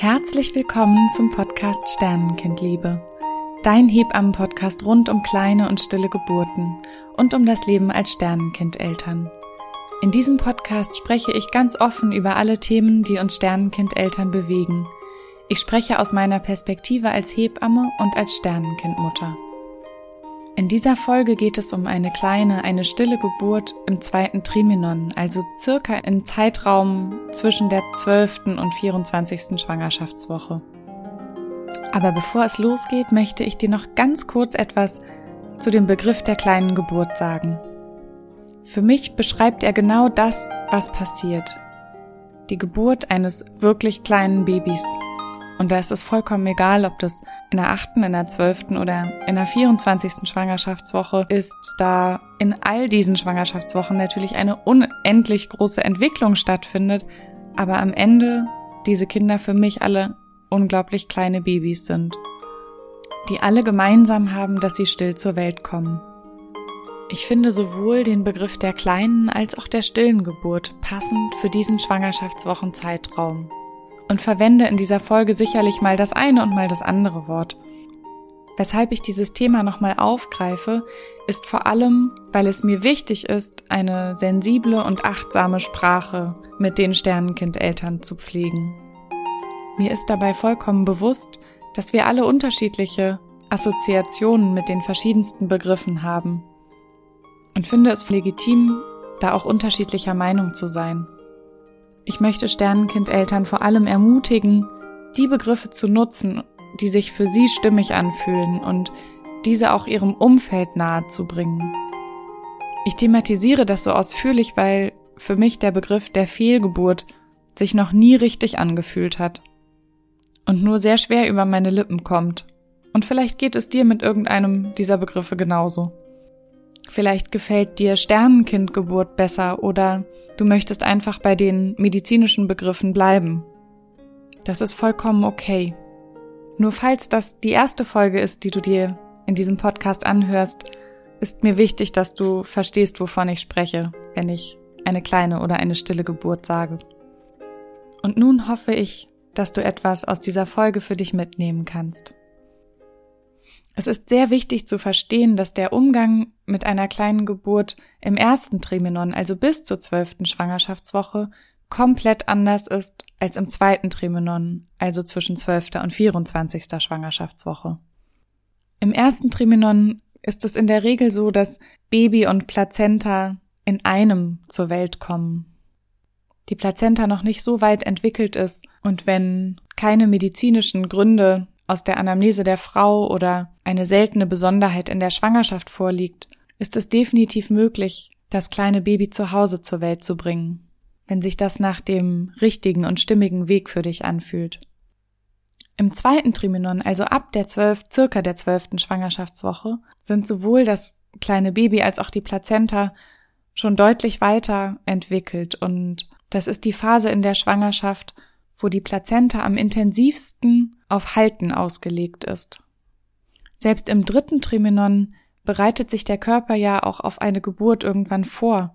Herzlich willkommen zum Podcast Sternenkindliebe. Dein Hebammen-Podcast rund um kleine und stille Geburten und um das Leben als Sternenkindeltern. In diesem Podcast spreche ich ganz offen über alle Themen, die uns Sternenkindeltern bewegen. Ich spreche aus meiner Perspektive als Hebamme und als Sternenkindmutter. In dieser Folge geht es um eine kleine, eine stille Geburt im zweiten Trimenon, also circa im Zeitraum zwischen der 12. und 24. Schwangerschaftswoche. Aber bevor es losgeht, möchte ich dir noch ganz kurz etwas zu dem Begriff der kleinen Geburt sagen. Für mich beschreibt er genau das, was passiert. Die Geburt eines wirklich kleinen Babys. Und da ist es vollkommen egal, ob das in der achten, in der zwölften oder in der 24. Schwangerschaftswoche ist, da in all diesen Schwangerschaftswochen natürlich eine unendlich große Entwicklung stattfindet, aber am Ende diese Kinder für mich alle unglaublich kleine Babys sind, die alle gemeinsam haben, dass sie still zur Welt kommen. Ich finde sowohl den Begriff der kleinen als auch der stillen Geburt passend für diesen Schwangerschaftswochenzeitraum und verwende in dieser Folge sicherlich mal das eine und mal das andere Wort. Weshalb ich dieses Thema nochmal aufgreife, ist vor allem, weil es mir wichtig ist, eine sensible und achtsame Sprache mit den Sternenkindeltern zu pflegen. Mir ist dabei vollkommen bewusst, dass wir alle unterschiedliche Assoziationen mit den verschiedensten Begriffen haben und finde es legitim, da auch unterschiedlicher Meinung zu sein. Ich möchte Sternenkindeltern vor allem ermutigen, die Begriffe zu nutzen, die sich für sie stimmig anfühlen und diese auch ihrem Umfeld nahe zu bringen. Ich thematisiere das so ausführlich, weil für mich der Begriff der Fehlgeburt sich noch nie richtig angefühlt hat und nur sehr schwer über meine Lippen kommt. Und vielleicht geht es dir mit irgendeinem dieser Begriffe genauso. Vielleicht gefällt dir Sternenkindgeburt besser oder du möchtest einfach bei den medizinischen Begriffen bleiben. Das ist vollkommen okay. Nur falls das die erste Folge ist, die du dir in diesem Podcast anhörst, ist mir wichtig, dass du verstehst, wovon ich spreche, wenn ich eine kleine oder eine stille Geburt sage. Und nun hoffe ich, dass du etwas aus dieser Folge für dich mitnehmen kannst. Es ist sehr wichtig zu verstehen, dass der Umgang mit einer kleinen Geburt im ersten Trimenon, also bis zur zwölften Schwangerschaftswoche, komplett anders ist als im zweiten Trimenon, also zwischen zwölfter und 24. Schwangerschaftswoche. Im ersten Trimenon ist es in der Regel so, dass Baby und Plazenta in einem zur Welt kommen. Die Plazenta noch nicht so weit entwickelt ist und wenn keine medizinischen Gründe aus der Anamnese der Frau oder eine seltene Besonderheit in der Schwangerschaft vorliegt, ist es definitiv möglich, das kleine Baby zu Hause zur Welt zu bringen, wenn sich das nach dem richtigen und stimmigen Weg für dich anfühlt. Im zweiten Trimenon, also ab der zwölf, circa der zwölften Schwangerschaftswoche, sind sowohl das kleine Baby als auch die Plazenta schon deutlich weiter entwickelt und das ist die Phase in der Schwangerschaft, wo die Plazenta am intensivsten auf Halten ausgelegt ist. Selbst im dritten Trimenon bereitet sich der Körper ja auch auf eine Geburt irgendwann vor,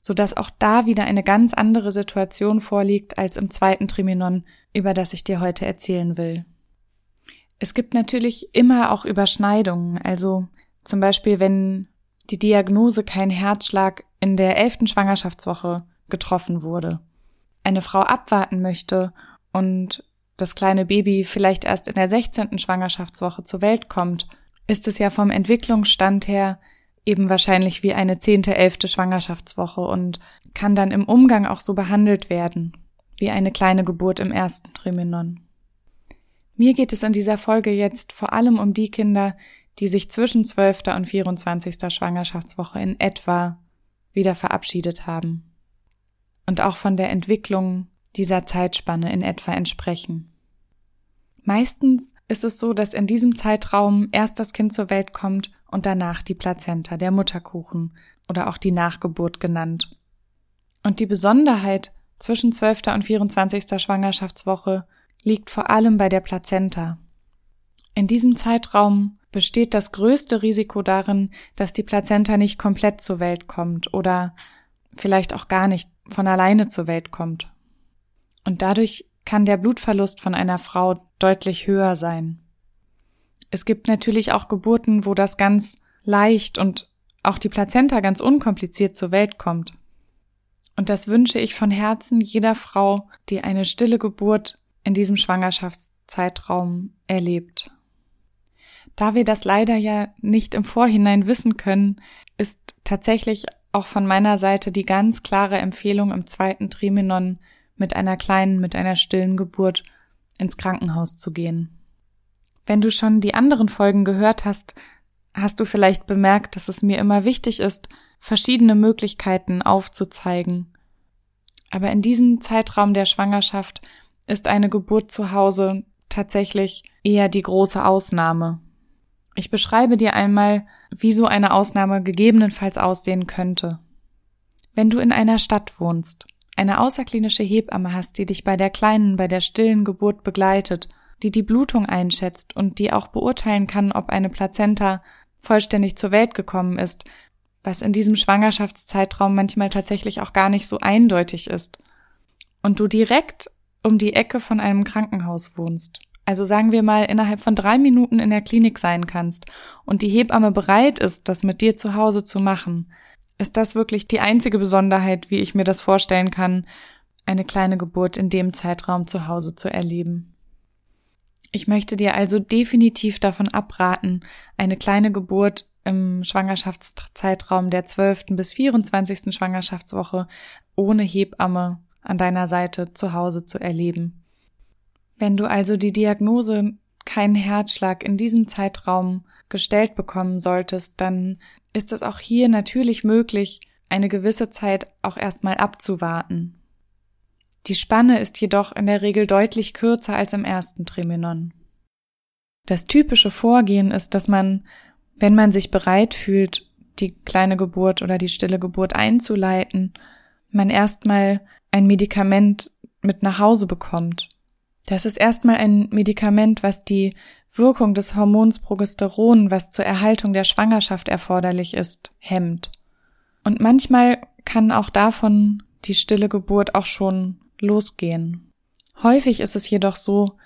so dass auch da wieder eine ganz andere Situation vorliegt als im zweiten Trimenon, über das ich dir heute erzählen will. Es gibt natürlich immer auch Überschneidungen, also zum Beispiel, wenn die Diagnose kein Herzschlag in der elften Schwangerschaftswoche getroffen wurde, eine Frau abwarten möchte und das kleine Baby vielleicht erst in der 16. Schwangerschaftswoche zur Welt kommt, ist es ja vom Entwicklungsstand her eben wahrscheinlich wie eine zehnte, elfte Schwangerschaftswoche und kann dann im Umgang auch so behandelt werden, wie eine kleine Geburt im ersten Trimenon. Mir geht es in dieser Folge jetzt vor allem um die Kinder, die sich zwischen 12. und 24. Schwangerschaftswoche in etwa wieder verabschiedet haben und auch von der Entwicklung dieser Zeitspanne in etwa entsprechen. Meistens ist es so, dass in diesem Zeitraum erst das Kind zur Welt kommt und danach die Plazenta, der Mutterkuchen oder auch die Nachgeburt genannt. Und die Besonderheit zwischen 12. und 24. Schwangerschaftswoche liegt vor allem bei der Plazenta. In diesem Zeitraum besteht das größte Risiko darin, dass die Plazenta nicht komplett zur Welt kommt oder vielleicht auch gar nicht von alleine zur Welt kommt. Und dadurch kann der Blutverlust von einer Frau deutlich höher sein. Es gibt natürlich auch Geburten, wo das ganz leicht und auch die Plazenta ganz unkompliziert zur Welt kommt. Und das wünsche ich von Herzen jeder Frau, die eine stille Geburt in diesem Schwangerschaftszeitraum erlebt. Da wir das leider ja nicht im Vorhinein wissen können, ist tatsächlich auch von meiner Seite die ganz klare Empfehlung im zweiten Trimenon mit einer kleinen, mit einer stillen Geburt ins Krankenhaus zu gehen. Wenn du schon die anderen Folgen gehört hast, hast du vielleicht bemerkt, dass es mir immer wichtig ist, verschiedene Möglichkeiten aufzuzeigen. Aber in diesem Zeitraum der Schwangerschaft ist eine Geburt zu Hause tatsächlich eher die große Ausnahme. Ich beschreibe dir einmal, wie so eine Ausnahme gegebenenfalls aussehen könnte. Wenn du in einer Stadt wohnst, eine außerklinische Hebamme hast, die dich bei der kleinen, bei der stillen Geburt begleitet, die die Blutung einschätzt und die auch beurteilen kann, ob eine Plazenta vollständig zur Welt gekommen ist, was in diesem Schwangerschaftszeitraum manchmal tatsächlich auch gar nicht so eindeutig ist. Und du direkt um die Ecke von einem Krankenhaus wohnst. Also sagen wir mal, innerhalb von drei Minuten in der Klinik sein kannst und die Hebamme bereit ist, das mit dir zu Hause zu machen, ist das wirklich die einzige Besonderheit, wie ich mir das vorstellen kann, eine kleine Geburt in dem Zeitraum zu Hause zu erleben. Ich möchte dir also definitiv davon abraten, eine kleine Geburt im Schwangerschaftszeitraum der 12. bis 24. Schwangerschaftswoche ohne Hebamme an deiner Seite zu Hause zu erleben. Wenn du also die Diagnose keinen Herzschlag in diesem Zeitraum gestellt bekommen solltest, dann ist es auch hier natürlich möglich, eine gewisse Zeit auch erstmal abzuwarten. Die Spanne ist jedoch in der Regel deutlich kürzer als im ersten Trimenon. Das typische Vorgehen ist, dass man, wenn man sich bereit fühlt, die kleine Geburt oder die stille Geburt einzuleiten, man erstmal ein Medikament mit nach Hause bekommt. Das ist erstmal ein Medikament, was die Wirkung des Hormons Progesteron, was zur Erhaltung der Schwangerschaft erforderlich ist, hemmt. Und manchmal kann auch davon die stille Geburt auch schon losgehen. Häufig ist es jedoch so,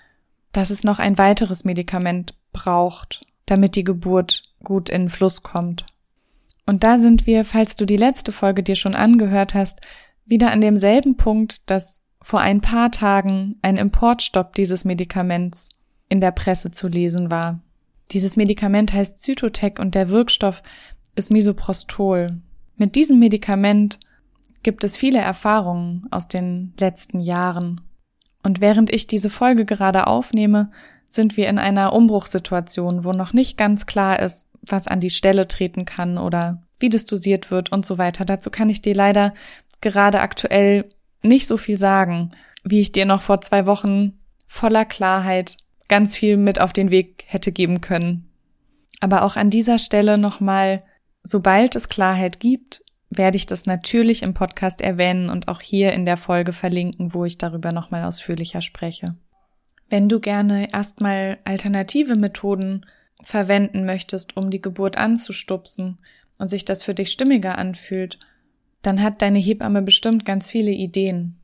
dass es noch ein weiteres Medikament braucht, damit die Geburt gut in Fluss kommt. Und da sind wir, falls du die letzte Folge dir schon angehört hast, wieder an demselben Punkt, dass vor ein paar Tagen ein Importstopp dieses Medikaments in der Presse zu lesen war. Dieses Medikament heißt Zytotec und der Wirkstoff ist Misoprostol. Mit diesem Medikament gibt es viele Erfahrungen aus den letzten Jahren. Und während ich diese Folge gerade aufnehme, sind wir in einer Umbruchssituation, wo noch nicht ganz klar ist, was an die Stelle treten kann oder wie das dosiert wird und so weiter. Dazu kann ich dir leider gerade aktuell nicht so viel sagen, wie ich dir noch vor zwei Wochen voller Klarheit ganz viel mit auf den Weg hätte geben können. Aber auch an dieser Stelle nochmal, sobald es Klarheit gibt, werde ich das natürlich im Podcast erwähnen und auch hier in der Folge verlinken, wo ich darüber nochmal ausführlicher spreche. Wenn du gerne erstmal alternative Methoden verwenden möchtest, um die Geburt anzustupsen und sich das für dich stimmiger anfühlt, dann hat deine Hebamme bestimmt ganz viele Ideen.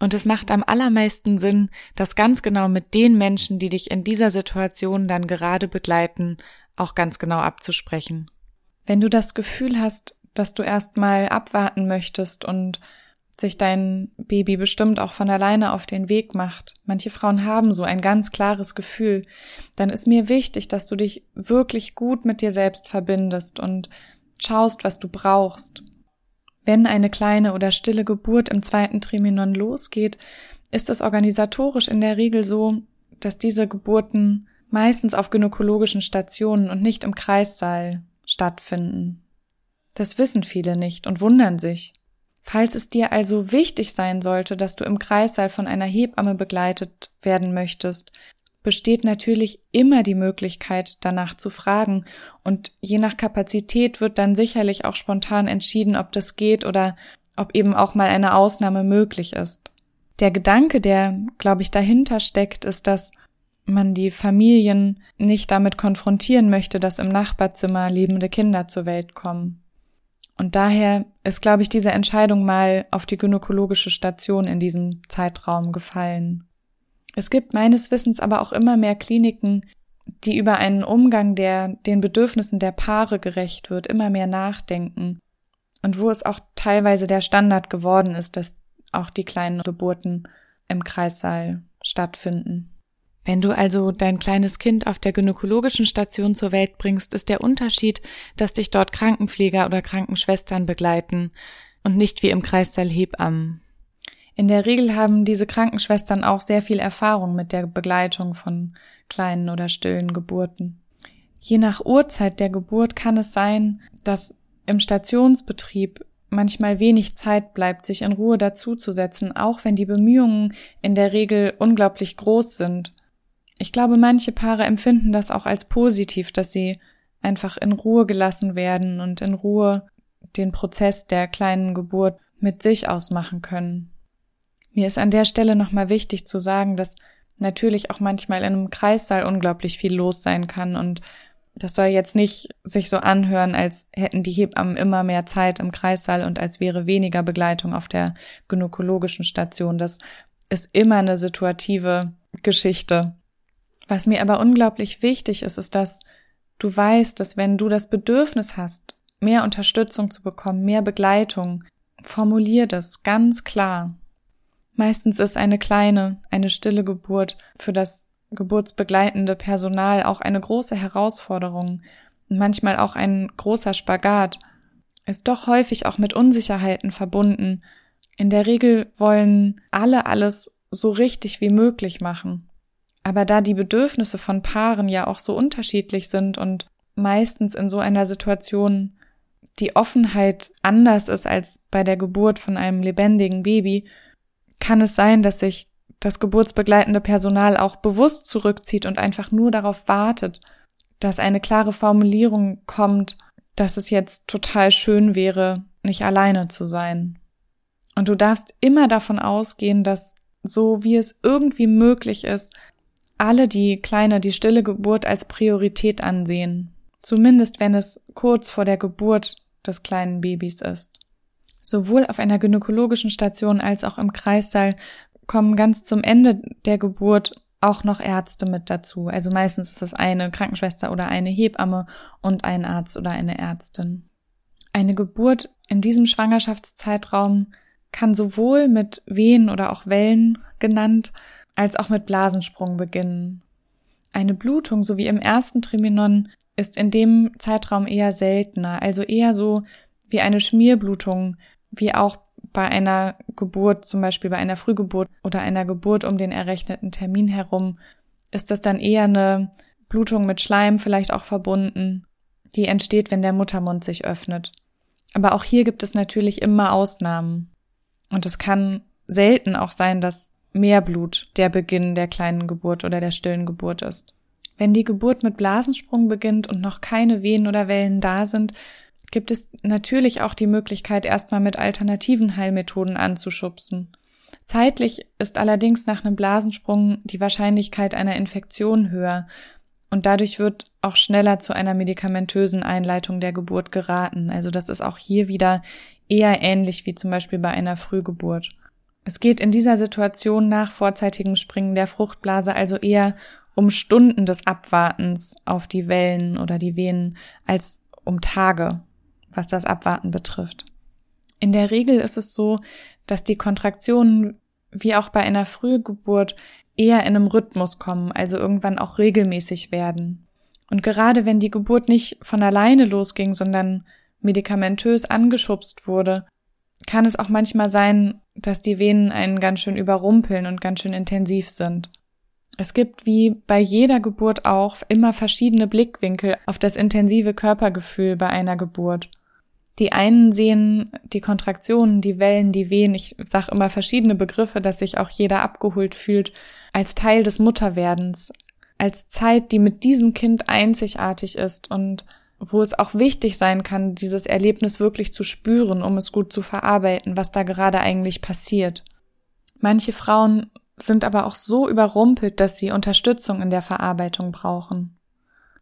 Und es macht am allermeisten Sinn, das ganz genau mit den Menschen, die dich in dieser Situation dann gerade begleiten, auch ganz genau abzusprechen. Wenn du das Gefühl hast, dass du erstmal abwarten möchtest und sich dein Baby bestimmt auch von alleine auf den Weg macht. Manche Frauen haben so ein ganz klares Gefühl. Dann ist mir wichtig, dass du dich wirklich gut mit dir selbst verbindest und schaust, was du brauchst. Wenn eine kleine oder stille Geburt im zweiten Triminon losgeht, ist es organisatorisch in der Regel so, dass diese Geburten meistens auf gynäkologischen Stationen und nicht im Kreissaal stattfinden. Das wissen viele nicht und wundern sich. Falls es dir also wichtig sein sollte, dass du im Kreissaal von einer Hebamme begleitet werden möchtest, besteht natürlich immer die Möglichkeit, danach zu fragen. Und je nach Kapazität wird dann sicherlich auch spontan entschieden, ob das geht oder ob eben auch mal eine Ausnahme möglich ist. Der Gedanke, der, glaube ich, dahinter steckt, ist, dass man die Familien nicht damit konfrontieren möchte, dass im Nachbarzimmer lebende Kinder zur Welt kommen. Und daher ist, glaube ich, diese Entscheidung mal auf die gynäkologische Station in diesem Zeitraum gefallen. Es gibt meines Wissens aber auch immer mehr Kliniken, die über einen Umgang, der den Bedürfnissen der Paare gerecht wird, immer mehr nachdenken und wo es auch teilweise der Standard geworden ist, dass auch die kleinen Geburten im Kreissaal stattfinden. Wenn du also dein kleines Kind auf der gynäkologischen Station zur Welt bringst, ist der Unterschied, dass dich dort Krankenpfleger oder Krankenschwestern begleiten und nicht wie im Kreissaal Hebammen. In der Regel haben diese Krankenschwestern auch sehr viel Erfahrung mit der Begleitung von kleinen oder stillen Geburten. Je nach Uhrzeit der Geburt kann es sein, dass im Stationsbetrieb manchmal wenig Zeit bleibt, sich in Ruhe dazuzusetzen, auch wenn die Bemühungen in der Regel unglaublich groß sind. Ich glaube, manche Paare empfinden das auch als positiv, dass sie einfach in Ruhe gelassen werden und in Ruhe den Prozess der kleinen Geburt mit sich ausmachen können. Mir ist an der Stelle nochmal wichtig zu sagen, dass natürlich auch manchmal in einem Kreissaal unglaublich viel los sein kann und das soll jetzt nicht sich so anhören, als hätten die Hebammen immer mehr Zeit im Kreissaal und als wäre weniger Begleitung auf der gynäkologischen Station. Das ist immer eine situative Geschichte. Was mir aber unglaublich wichtig ist, ist, dass du weißt, dass wenn du das Bedürfnis hast, mehr Unterstützung zu bekommen, mehr Begleitung, formulier das ganz klar. Meistens ist eine kleine, eine stille Geburt für das geburtsbegleitende Personal auch eine große Herausforderung manchmal auch ein großer Spagat, ist doch häufig auch mit Unsicherheiten verbunden. In der Regel wollen alle alles so richtig wie möglich machen. Aber da die Bedürfnisse von Paaren ja auch so unterschiedlich sind und meistens in so einer Situation die Offenheit anders ist als bei der Geburt von einem lebendigen Baby, kann es sein, dass sich das geburtsbegleitende Personal auch bewusst zurückzieht und einfach nur darauf wartet, dass eine klare Formulierung kommt, dass es jetzt total schön wäre, nicht alleine zu sein. Und du darfst immer davon ausgehen, dass so wie es irgendwie möglich ist, alle die kleine, die stille Geburt als Priorität ansehen. Zumindest wenn es kurz vor der Geburt des kleinen Babys ist. Sowohl auf einer gynäkologischen Station als auch im Kreissaal kommen ganz zum Ende der Geburt auch noch Ärzte mit dazu. Also meistens ist es eine Krankenschwester oder eine Hebamme und ein Arzt oder eine Ärztin. Eine Geburt in diesem Schwangerschaftszeitraum kann sowohl mit Wehen oder auch Wellen genannt, als auch mit Blasensprung beginnen. Eine Blutung, so wie im ersten Triminon, ist in dem Zeitraum eher seltener, also eher so wie eine Schmierblutung, wie auch bei einer Geburt, zum Beispiel bei einer Frühgeburt oder einer Geburt um den errechneten Termin herum, ist das dann eher eine Blutung mit Schleim vielleicht auch verbunden, die entsteht, wenn der Muttermund sich öffnet. Aber auch hier gibt es natürlich immer Ausnahmen. Und es kann selten auch sein, dass mehr Blut der Beginn der kleinen Geburt oder der stillen Geburt ist. Wenn die Geburt mit Blasensprung beginnt und noch keine Wehen oder Wellen da sind, gibt es natürlich auch die Möglichkeit, erstmal mit alternativen Heilmethoden anzuschubsen. Zeitlich ist allerdings nach einem Blasensprung die Wahrscheinlichkeit einer Infektion höher und dadurch wird auch schneller zu einer medikamentösen Einleitung der Geburt geraten. Also das ist auch hier wieder eher ähnlich wie zum Beispiel bei einer Frühgeburt. Es geht in dieser Situation nach vorzeitigem Springen der Fruchtblase also eher um Stunden des Abwartens auf die Wellen oder die Venen als um Tage, was das Abwarten betrifft. In der Regel ist es so, dass die Kontraktionen wie auch bei einer Frühgeburt eher in einem Rhythmus kommen, also irgendwann auch regelmäßig werden. Und gerade wenn die Geburt nicht von alleine losging, sondern medikamentös angeschubst wurde, kann es auch manchmal sein, dass die Venen einen ganz schön überrumpeln und ganz schön intensiv sind. Es gibt wie bei jeder Geburt auch immer verschiedene Blickwinkel auf das intensive Körpergefühl bei einer Geburt. Die einen sehen die Kontraktionen, die Wellen, die Wehen, ich sage immer verschiedene Begriffe, dass sich auch jeder abgeholt fühlt, als Teil des Mutterwerdens, als Zeit, die mit diesem Kind einzigartig ist und wo es auch wichtig sein kann, dieses Erlebnis wirklich zu spüren, um es gut zu verarbeiten, was da gerade eigentlich passiert. Manche Frauen sind aber auch so überrumpelt, dass sie Unterstützung in der Verarbeitung brauchen.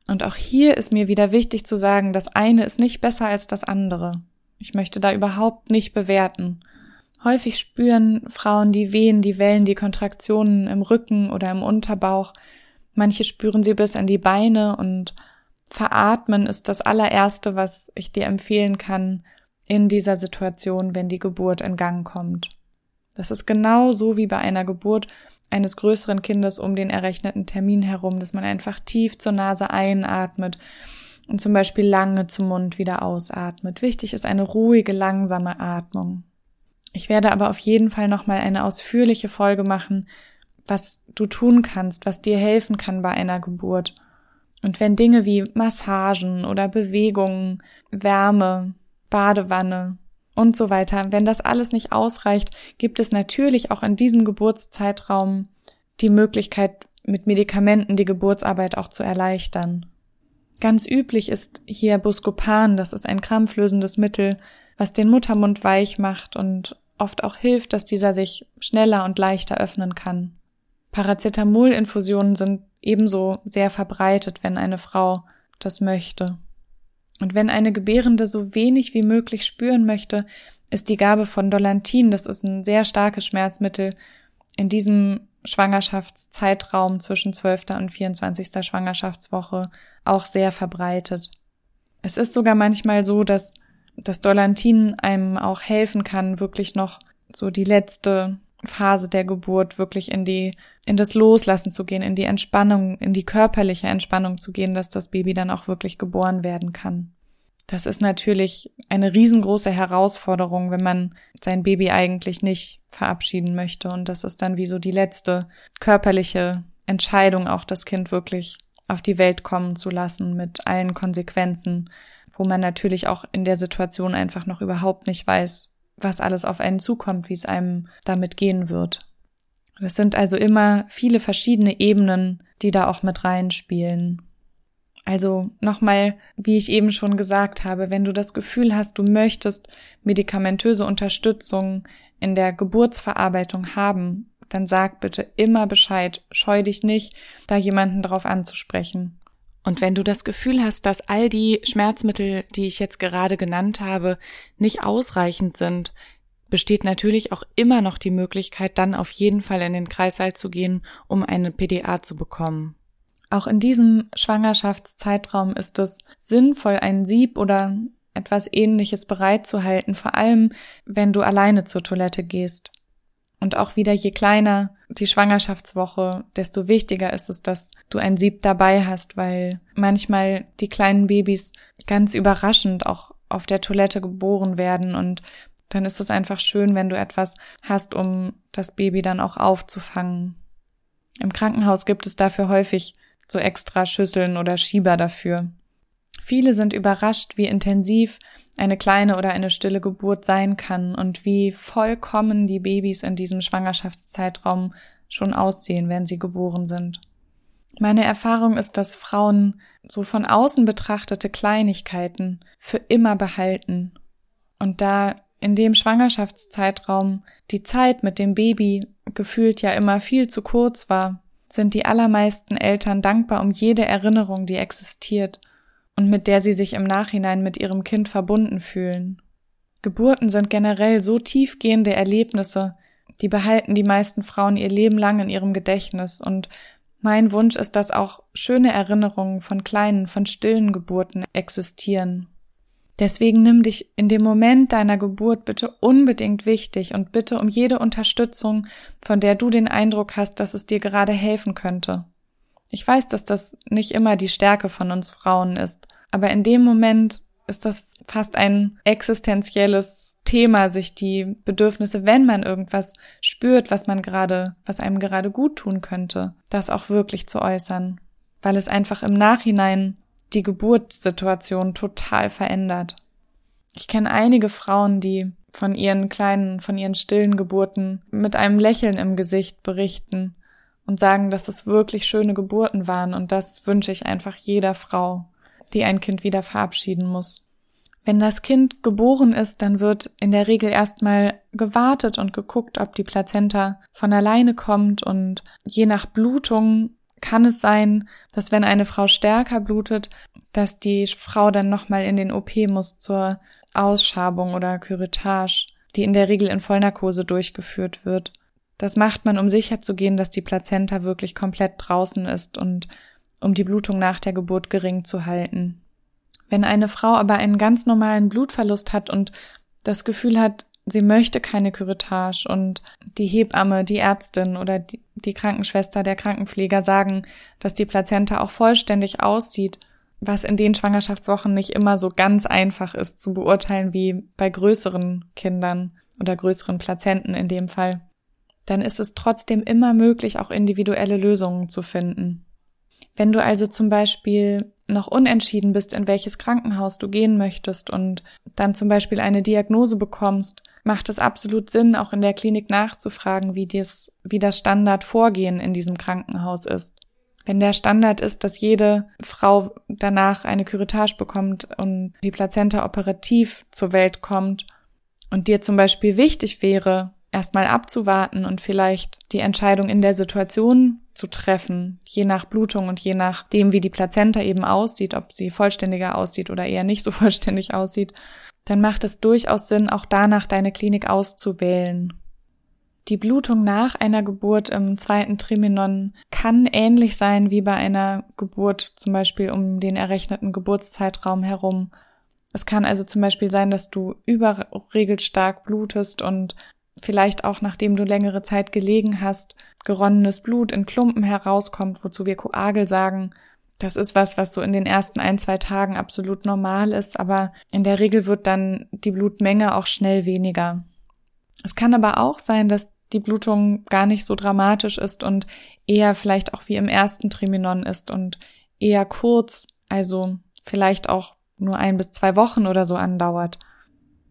Und auch hier ist mir wieder wichtig zu sagen, das eine ist nicht besser als das andere. Ich möchte da überhaupt nicht bewerten. Häufig spüren Frauen die Wehen, die Wellen, die Kontraktionen im Rücken oder im Unterbauch. Manche spüren sie bis an die Beine und veratmen ist das allererste, was ich dir empfehlen kann in dieser Situation, wenn die Geburt in Gang kommt. Das ist genau so wie bei einer Geburt eines größeren Kindes um den errechneten Termin herum, dass man einfach tief zur Nase einatmet und zum Beispiel lange zum Mund wieder ausatmet. Wichtig ist eine ruhige, langsame Atmung. Ich werde aber auf jeden Fall nochmal eine ausführliche Folge machen, was du tun kannst, was dir helfen kann bei einer Geburt. Und wenn Dinge wie Massagen oder Bewegungen, Wärme, Badewanne und so weiter, wenn das alles nicht ausreicht, gibt es natürlich auch in diesem Geburtszeitraum die Möglichkeit, mit Medikamenten die Geburtsarbeit auch zu erleichtern. Ganz üblich ist hier Buscopan, das ist ein krampflösendes Mittel, was den Muttermund weich macht und oft auch hilft, dass dieser sich schneller und leichter öffnen kann. Paracetamol-Infusionen sind ebenso sehr verbreitet, wenn eine Frau das möchte. Und wenn eine Gebärende so wenig wie möglich spüren möchte, ist die Gabe von Dolantin, das ist ein sehr starkes Schmerzmittel, in diesem Schwangerschaftszeitraum zwischen 12. und 24. Schwangerschaftswoche auch sehr verbreitet. Es ist sogar manchmal so, dass das Dolantin einem auch helfen kann, wirklich noch so die letzte Phase der Geburt wirklich in die, in das Loslassen zu gehen, in die Entspannung, in die körperliche Entspannung zu gehen, dass das Baby dann auch wirklich geboren werden kann. Das ist natürlich eine riesengroße Herausforderung, wenn man sein Baby eigentlich nicht verabschieden möchte. Und das ist dann wie so die letzte körperliche Entscheidung, auch das Kind wirklich auf die Welt kommen zu lassen mit allen Konsequenzen, wo man natürlich auch in der Situation einfach noch überhaupt nicht weiß, was alles auf einen zukommt, wie es einem damit gehen wird. Es sind also immer viele verschiedene Ebenen, die da auch mit reinspielen. Also nochmal, wie ich eben schon gesagt habe, wenn du das Gefühl hast, du möchtest medikamentöse Unterstützung in der Geburtsverarbeitung haben, dann sag bitte immer Bescheid, scheu dich nicht, da jemanden drauf anzusprechen. Und wenn du das Gefühl hast, dass all die Schmerzmittel, die ich jetzt gerade genannt habe, nicht ausreichend sind, besteht natürlich auch immer noch die Möglichkeit, dann auf jeden Fall in den Kreißsaal zu gehen, um eine PDA zu bekommen. Auch in diesem Schwangerschaftszeitraum ist es sinnvoll, ein Sieb oder etwas ähnliches bereitzuhalten, vor allem wenn du alleine zur Toilette gehst. Und auch wieder, je kleiner die Schwangerschaftswoche, desto wichtiger ist es, dass du ein Sieb dabei hast, weil manchmal die kleinen Babys ganz überraschend auch auf der Toilette geboren werden und dann ist es einfach schön, wenn du etwas hast, um das Baby dann auch aufzufangen. Im Krankenhaus gibt es dafür häufig so extra Schüsseln oder Schieber dafür. Viele sind überrascht, wie intensiv eine kleine oder eine stille Geburt sein kann und wie vollkommen die Babys in diesem Schwangerschaftszeitraum schon aussehen, wenn sie geboren sind. Meine Erfahrung ist, dass Frauen so von außen betrachtete Kleinigkeiten für immer behalten. Und da in dem Schwangerschaftszeitraum die Zeit mit dem Baby gefühlt ja immer viel zu kurz war, sind die allermeisten Eltern dankbar um jede Erinnerung, die existiert und mit der sie sich im Nachhinein mit ihrem Kind verbunden fühlen. Geburten sind generell so tiefgehende Erlebnisse, die behalten die meisten Frauen ihr Leben lang in ihrem Gedächtnis und mein Wunsch ist, dass auch schöne Erinnerungen von kleinen, von stillen Geburten existieren. Deswegen nimm dich in dem Moment deiner Geburt bitte unbedingt wichtig und bitte um jede Unterstützung, von der du den Eindruck hast, dass es dir gerade helfen könnte. Ich weiß, dass das nicht immer die Stärke von uns Frauen ist, aber in dem Moment ist das fast ein existenzielles Thema, sich die Bedürfnisse, wenn man irgendwas spürt, was man gerade, was einem gerade gut tun könnte, das auch wirklich zu äußern, weil es einfach im Nachhinein die Geburtssituation total verändert. Ich kenne einige Frauen, die von ihren kleinen, von ihren stillen Geburten mit einem Lächeln im Gesicht berichten und sagen, dass es wirklich schöne Geburten waren und das wünsche ich einfach jeder Frau, die ein Kind wieder verabschieden muss. Wenn das Kind geboren ist, dann wird in der Regel erstmal gewartet und geguckt, ob die Plazenta von alleine kommt und je nach Blutung kann es sein, dass wenn eine Frau stärker blutet, dass die Frau dann nochmal in den OP muss zur Ausschabung oder Curettage die in der Regel in Vollnarkose durchgeführt wird. Das macht man, um sicherzugehen, dass die Plazenta wirklich komplett draußen ist und um die Blutung nach der Geburt gering zu halten. Wenn eine Frau aber einen ganz normalen Blutverlust hat und das Gefühl hat, sie möchte keine Curettage und die Hebamme, die Ärztin oder die, die, Krankenschwester, der Krankenpfleger sagen, dass die Plazenta auch vollständig aussieht, was in den Schwangerschaftswochen nicht immer so ganz einfach ist zu beurteilen wie bei größeren Kindern oder größeren Plazenten in dem Fall, dann ist es trotzdem immer möglich, auch individuelle Lösungen zu finden. Wenn du also zum Beispiel noch unentschieden bist, in welches Krankenhaus du gehen möchtest und dann zum Beispiel eine Diagnose bekommst, macht es absolut Sinn, auch in der Klinik nachzufragen, wie, dies, wie das Standardvorgehen in diesem Krankenhaus ist. Wenn der Standard ist, dass jede Frau danach eine Curettage bekommt und die Plazenta operativ zur Welt kommt und dir zum Beispiel wichtig wäre, erstmal abzuwarten und vielleicht die Entscheidung in der Situation zu treffen, je nach Blutung und je nachdem, wie die Plazenta eben aussieht, ob sie vollständiger aussieht oder eher nicht so vollständig aussieht, dann macht es durchaus Sinn, auch danach deine Klinik auszuwählen. Die Blutung nach einer Geburt im zweiten Triminon kann ähnlich sein wie bei einer Geburt zum Beispiel um den errechneten Geburtszeitraum herum. Es kann also zum Beispiel sein, dass du überregelstark blutest und vielleicht auch nachdem du längere Zeit gelegen hast, geronnenes Blut in Klumpen herauskommt, wozu wir Koagel sagen, das ist was, was so in den ersten ein, zwei Tagen absolut normal ist, aber in der Regel wird dann die Blutmenge auch schnell weniger. Es kann aber auch sein, dass die Blutung gar nicht so dramatisch ist und eher vielleicht auch wie im ersten Triminon ist und eher kurz, also vielleicht auch nur ein bis zwei Wochen oder so andauert.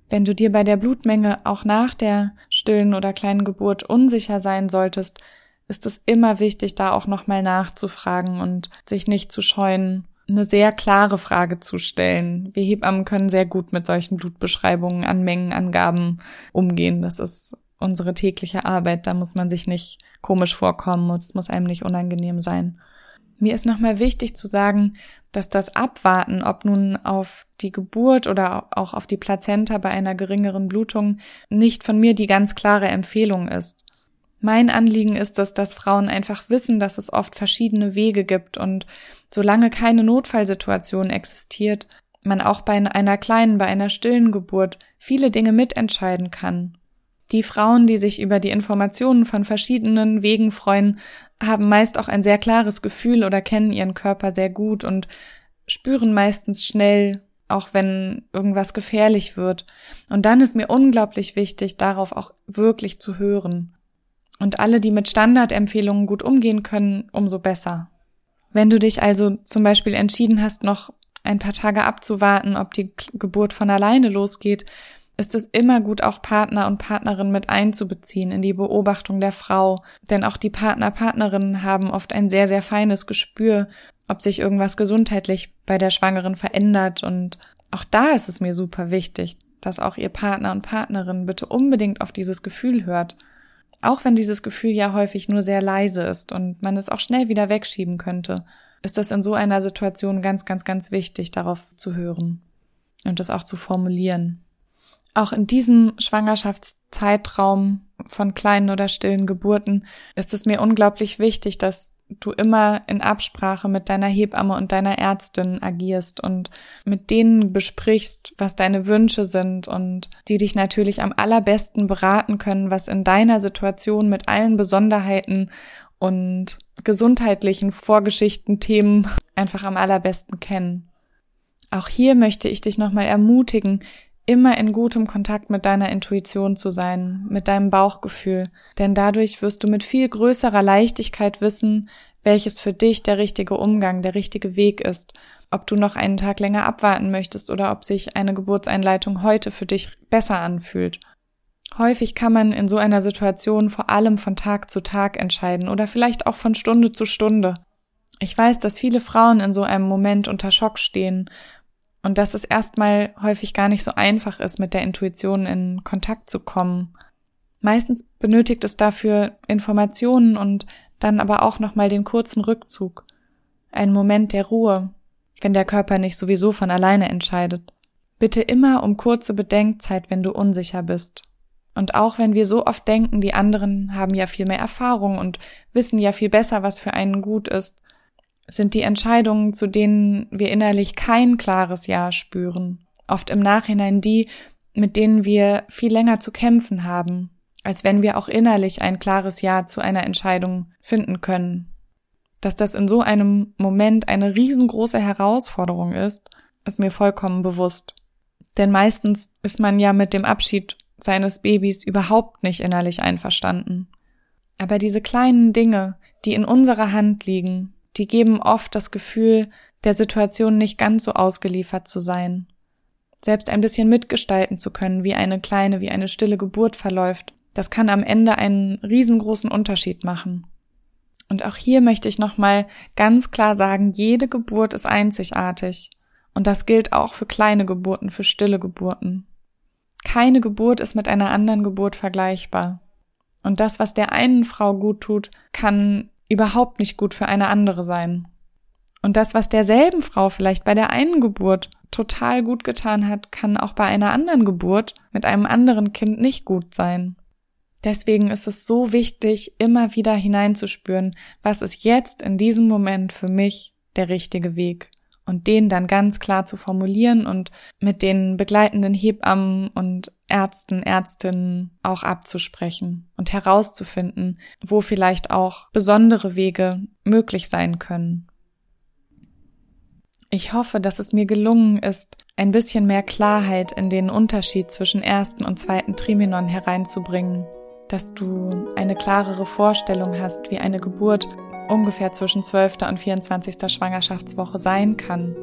Wenn du dir bei der Blutmenge auch nach der stillen oder kleinen Geburt unsicher sein solltest, ist es immer wichtig, da auch nochmal nachzufragen und sich nicht zu scheuen, eine sehr klare Frage zu stellen. Wir Hebammen können sehr gut mit solchen Blutbeschreibungen an Mengenangaben umgehen. Das ist unsere tägliche Arbeit. Da muss man sich nicht komisch vorkommen und es muss einem nicht unangenehm sein. Mir ist nochmal wichtig zu sagen, dass das Abwarten, ob nun auf die Geburt oder auch auf die Plazenta bei einer geringeren Blutung, nicht von mir die ganz klare Empfehlung ist. Mein Anliegen ist es, dass Frauen einfach wissen, dass es oft verschiedene Wege gibt und solange keine Notfallsituation existiert, man auch bei einer kleinen, bei einer stillen Geburt viele Dinge mitentscheiden kann. Die Frauen, die sich über die Informationen von verschiedenen Wegen freuen, haben meist auch ein sehr klares Gefühl oder kennen ihren Körper sehr gut und spüren meistens schnell, auch wenn irgendwas gefährlich wird. Und dann ist mir unglaublich wichtig, darauf auch wirklich zu hören. Und alle, die mit Standardempfehlungen gut umgehen können, umso besser. Wenn du dich also zum Beispiel entschieden hast, noch ein paar Tage abzuwarten, ob die Geburt von alleine losgeht, ist es immer gut, auch Partner und Partnerinnen mit einzubeziehen in die Beobachtung der Frau. Denn auch die Partner, Partnerinnen haben oft ein sehr, sehr feines Gespür, ob sich irgendwas gesundheitlich bei der Schwangeren verändert. Und auch da ist es mir super wichtig, dass auch ihr Partner und Partnerin bitte unbedingt auf dieses Gefühl hört auch wenn dieses Gefühl ja häufig nur sehr leise ist und man es auch schnell wieder wegschieben könnte, ist das in so einer Situation ganz, ganz, ganz wichtig, darauf zu hören und das auch zu formulieren. Auch in diesem Schwangerschaftszeitraum von kleinen oder stillen Geburten ist es mir unglaublich wichtig, dass du immer in Absprache mit deiner Hebamme und deiner Ärztin agierst und mit denen besprichst, was deine Wünsche sind und die dich natürlich am allerbesten beraten können, was in deiner Situation mit allen Besonderheiten und gesundheitlichen Vorgeschichten, Themen einfach am allerbesten kennen. Auch hier möchte ich dich nochmal ermutigen, immer in gutem Kontakt mit deiner Intuition zu sein, mit deinem Bauchgefühl, denn dadurch wirst du mit viel größerer Leichtigkeit wissen, welches für dich der richtige Umgang, der richtige Weg ist, ob du noch einen Tag länger abwarten möchtest oder ob sich eine Geburtseinleitung heute für dich besser anfühlt. Häufig kann man in so einer Situation vor allem von Tag zu Tag entscheiden oder vielleicht auch von Stunde zu Stunde. Ich weiß, dass viele Frauen in so einem Moment unter Schock stehen und dass es erstmal häufig gar nicht so einfach ist, mit der Intuition in Kontakt zu kommen. Meistens benötigt es dafür Informationen und dann aber auch nochmal den kurzen Rückzug. Ein Moment der Ruhe, wenn der Körper nicht sowieso von alleine entscheidet. Bitte immer um kurze Bedenkzeit, wenn du unsicher bist. Und auch wenn wir so oft denken, die anderen haben ja viel mehr Erfahrung und wissen ja viel besser, was für einen gut ist, sind die Entscheidungen, zu denen wir innerlich kein klares Ja spüren, oft im Nachhinein die, mit denen wir viel länger zu kämpfen haben, als wenn wir auch innerlich ein klares Ja zu einer Entscheidung finden können. Dass das in so einem Moment eine riesengroße Herausforderung ist, ist mir vollkommen bewusst. Denn meistens ist man ja mit dem Abschied seines Babys überhaupt nicht innerlich einverstanden. Aber diese kleinen Dinge, die in unserer Hand liegen, die geben oft das Gefühl, der Situation nicht ganz so ausgeliefert zu sein. Selbst ein bisschen mitgestalten zu können, wie eine kleine, wie eine stille Geburt verläuft, das kann am Ende einen riesengroßen Unterschied machen. Und auch hier möchte ich nochmal ganz klar sagen, jede Geburt ist einzigartig. Und das gilt auch für kleine Geburten, für stille Geburten. Keine Geburt ist mit einer anderen Geburt vergleichbar. Und das, was der einen Frau gut tut, kann überhaupt nicht gut für eine andere sein. Und das, was derselben Frau vielleicht bei der einen Geburt total gut getan hat, kann auch bei einer anderen Geburt mit einem anderen Kind nicht gut sein. Deswegen ist es so wichtig, immer wieder hineinzuspüren, was ist jetzt in diesem Moment für mich der richtige Weg und den dann ganz klar zu formulieren und mit den begleitenden Hebammen und Ärzten, Ärztinnen auch abzusprechen und herauszufinden, wo vielleicht auch besondere Wege möglich sein können. Ich hoffe, dass es mir gelungen ist, ein bisschen mehr Klarheit in den Unterschied zwischen ersten und zweiten Triminon hereinzubringen, dass du eine klarere Vorstellung hast, wie eine Geburt ungefähr zwischen 12. und 24. Schwangerschaftswoche sein kann.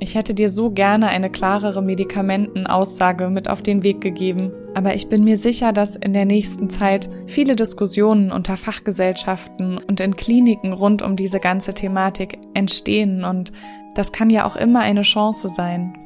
Ich hätte dir so gerne eine klarere Medikamentenaussage mit auf den Weg gegeben, aber ich bin mir sicher, dass in der nächsten Zeit viele Diskussionen unter Fachgesellschaften und in Kliniken rund um diese ganze Thematik entstehen und das kann ja auch immer eine Chance sein.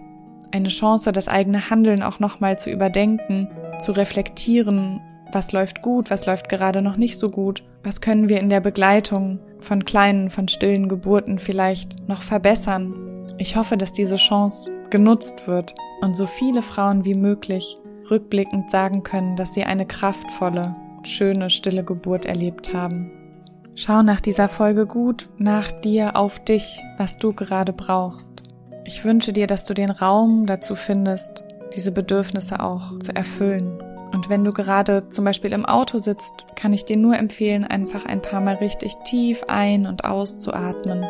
Eine Chance, das eigene Handeln auch nochmal zu überdenken, zu reflektieren was läuft gut, was läuft gerade noch nicht so gut, was können wir in der Begleitung von kleinen, von stillen Geburten vielleicht noch verbessern. Ich hoffe, dass diese Chance genutzt wird und so viele Frauen wie möglich rückblickend sagen können, dass sie eine kraftvolle, schöne, stille Geburt erlebt haben. Schau nach dieser Folge gut nach dir, auf dich, was du gerade brauchst. Ich wünsche dir, dass du den Raum dazu findest, diese Bedürfnisse auch zu erfüllen. Und wenn du gerade zum Beispiel im Auto sitzt, kann ich dir nur empfehlen, einfach ein paar Mal richtig tief ein- und auszuatmen.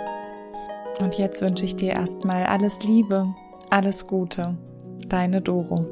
Und jetzt wünsche ich dir erstmal alles Liebe, alles Gute. Deine Doro.